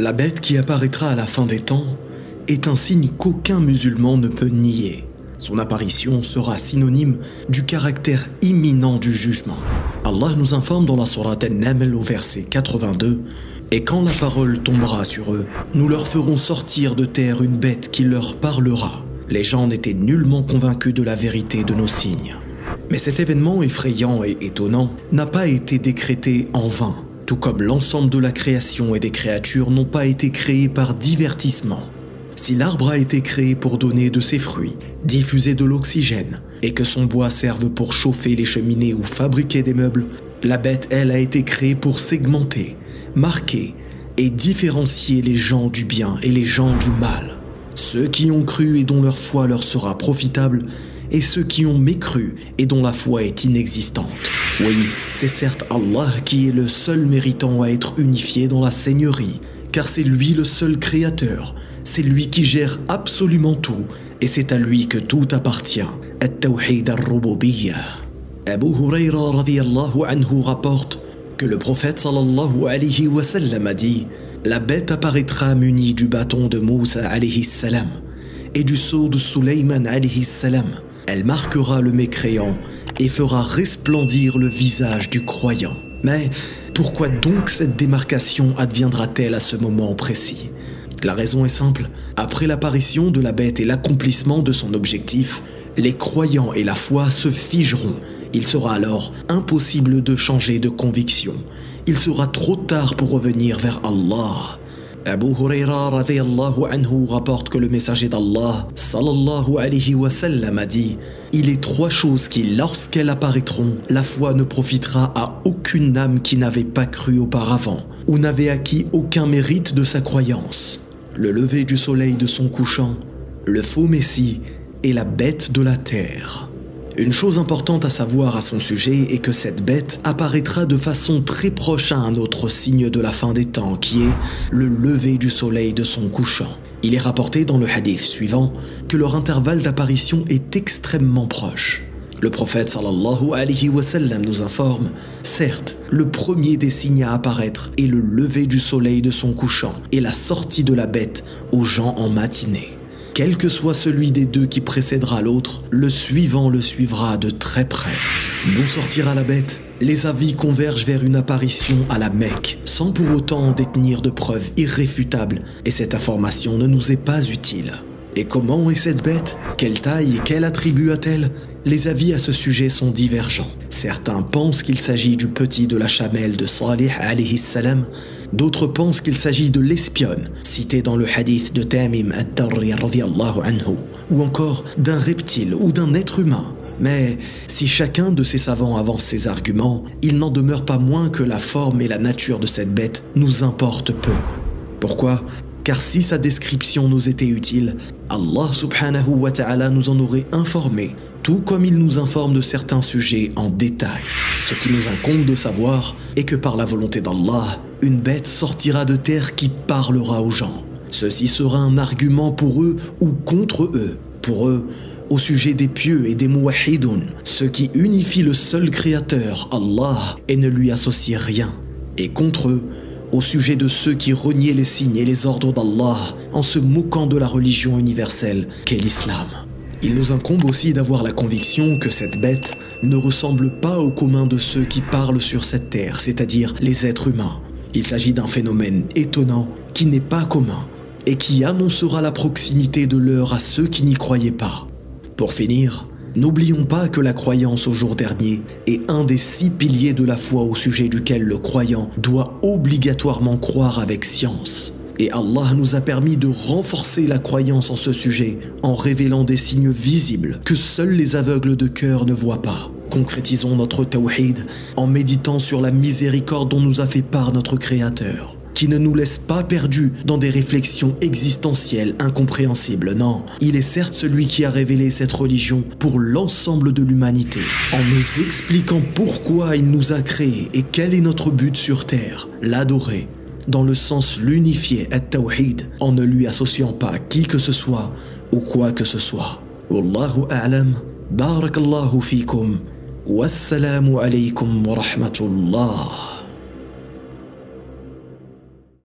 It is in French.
La bête qui apparaîtra à la fin des temps est un signe qu'aucun musulman ne peut nier. Son apparition sera synonyme du caractère imminent du jugement. Allah nous informe dans la Sourate An-Naml au verset 82 Et quand la parole tombera sur eux, nous leur ferons sortir de terre une bête qui leur parlera. Les gens n'étaient nullement convaincus de la vérité de nos signes. Mais cet événement effrayant et étonnant n'a pas été décrété en vain tout comme l'ensemble de la création et des créatures n'ont pas été créés par divertissement. Si l'arbre a été créé pour donner de ses fruits, diffuser de l'oxygène, et que son bois serve pour chauffer les cheminées ou fabriquer des meubles, la bête, elle, a été créée pour segmenter, marquer et différencier les gens du bien et les gens du mal. Ceux qui ont cru et dont leur foi leur sera profitable, et ceux qui ont mécru et dont la foi est inexistante. Oui, c'est certes Allah qui est le seul méritant à être unifié dans la Seigneurie, car c'est lui le seul créateur, c'est lui qui gère absolument tout, et c'est à lui que tout appartient. At-Tawhid al-Rububiyyah. Abu Huraira radiallahu anhu rapporte que le prophète sallallahu alayhi wa sallam a dit La bête apparaîtra munie du bâton de Moussa alayhi salam et du sceau de Suleyman alayhi salam. Elle marquera le mécréant et fera resplendir le visage du croyant. Mais pourquoi donc cette démarcation adviendra-t-elle à ce moment précis? La raison est simple. Après l'apparition de la bête et l'accomplissement de son objectif, les croyants et la foi se figeront. Il sera alors impossible de changer de conviction. Il sera trop tard pour revenir vers Allah. Abu Huraira anhu rapporte que le messager d'Allah sallallahu alayhi wa sallam a dit Il est trois choses qui, lorsqu'elles apparaîtront, la foi ne profitera à aucune âme qui n'avait pas cru auparavant ou n'avait acquis aucun mérite de sa croyance. Le lever du soleil de son couchant, le faux messie et la bête de la terre. Une chose importante à savoir à son sujet est que cette bête apparaîtra de façon très proche à un autre signe de la fin des temps qui est le lever du soleil de son couchant. Il est rapporté dans le hadith suivant que leur intervalle d'apparition est extrêmement proche. Le prophète sallallahu alayhi wa sallam nous informe, certes, le premier des signes à apparaître est le lever du soleil de son couchant et la sortie de la bête aux gens en matinée. Quel que soit celui des deux qui précédera l'autre, le suivant le suivra de très près. D'où sortira la bête? Les avis convergent vers une apparition à la Mecque, sans pour autant détenir de preuves irréfutables, et cette information ne nous est pas utile. Et comment est cette bête? Quelle taille et quel attribut a-t-elle? Les avis à ce sujet sont divergents. Certains pensent qu'il s'agit du petit de la chamelle de Salih salam, D'autres pensent qu'il s'agit de l'espionne, cité dans le hadith de Tamim at-Tarri anhu, ou encore d'un reptile ou d'un être humain. Mais si chacun de ces savants avance ses arguments, il n'en demeure pas moins que la forme et la nature de cette bête nous importent peu. Pourquoi? Car si sa description nous était utile, Allah subhanahu wa ta'ala nous en aurait informé, tout comme il nous informe de certains sujets en détail. Ce qui nous incombe de savoir est que par la volonté d'Allah, une bête sortira de terre qui parlera aux gens. Ceci sera un argument pour eux ou contre eux. Pour eux, au sujet des pieux et des muwahidoun, ceux qui unifient le seul créateur, Allah, et ne lui associent rien. Et contre eux, au sujet de ceux qui reniaient les signes et les ordres d'Allah en se moquant de la religion universelle qu'est l'islam. Il nous incombe aussi d'avoir la conviction que cette bête ne ressemble pas au commun de ceux qui parlent sur cette terre, c'est-à-dire les êtres humains. Il s'agit d'un phénomène étonnant qui n'est pas commun et qui annoncera la proximité de l'heure à ceux qui n'y croyaient pas. Pour finir, n'oublions pas que la croyance au jour dernier est un des six piliers de la foi au sujet duquel le croyant doit obligatoirement croire avec science. Et Allah nous a permis de renforcer la croyance en ce sujet en révélant des signes visibles que seuls les aveugles de cœur ne voient pas. Concrétisons notre tawhid en méditant sur la miséricorde dont nous a fait part notre Créateur, qui ne nous laisse pas perdus dans des réflexions existentielles incompréhensibles. Non, il est certes celui qui a révélé cette religion pour l'ensemble de l'humanité, en nous expliquant pourquoi il nous a créés et quel est notre but sur terre, l'adorer, dans le sens l'unifier at tawhid en ne lui associant pas qui que ce soit ou quoi que ce soit. Wallahu a'lam. Barakallahu fikum. Wassalamu alaykum wa rahmatullah.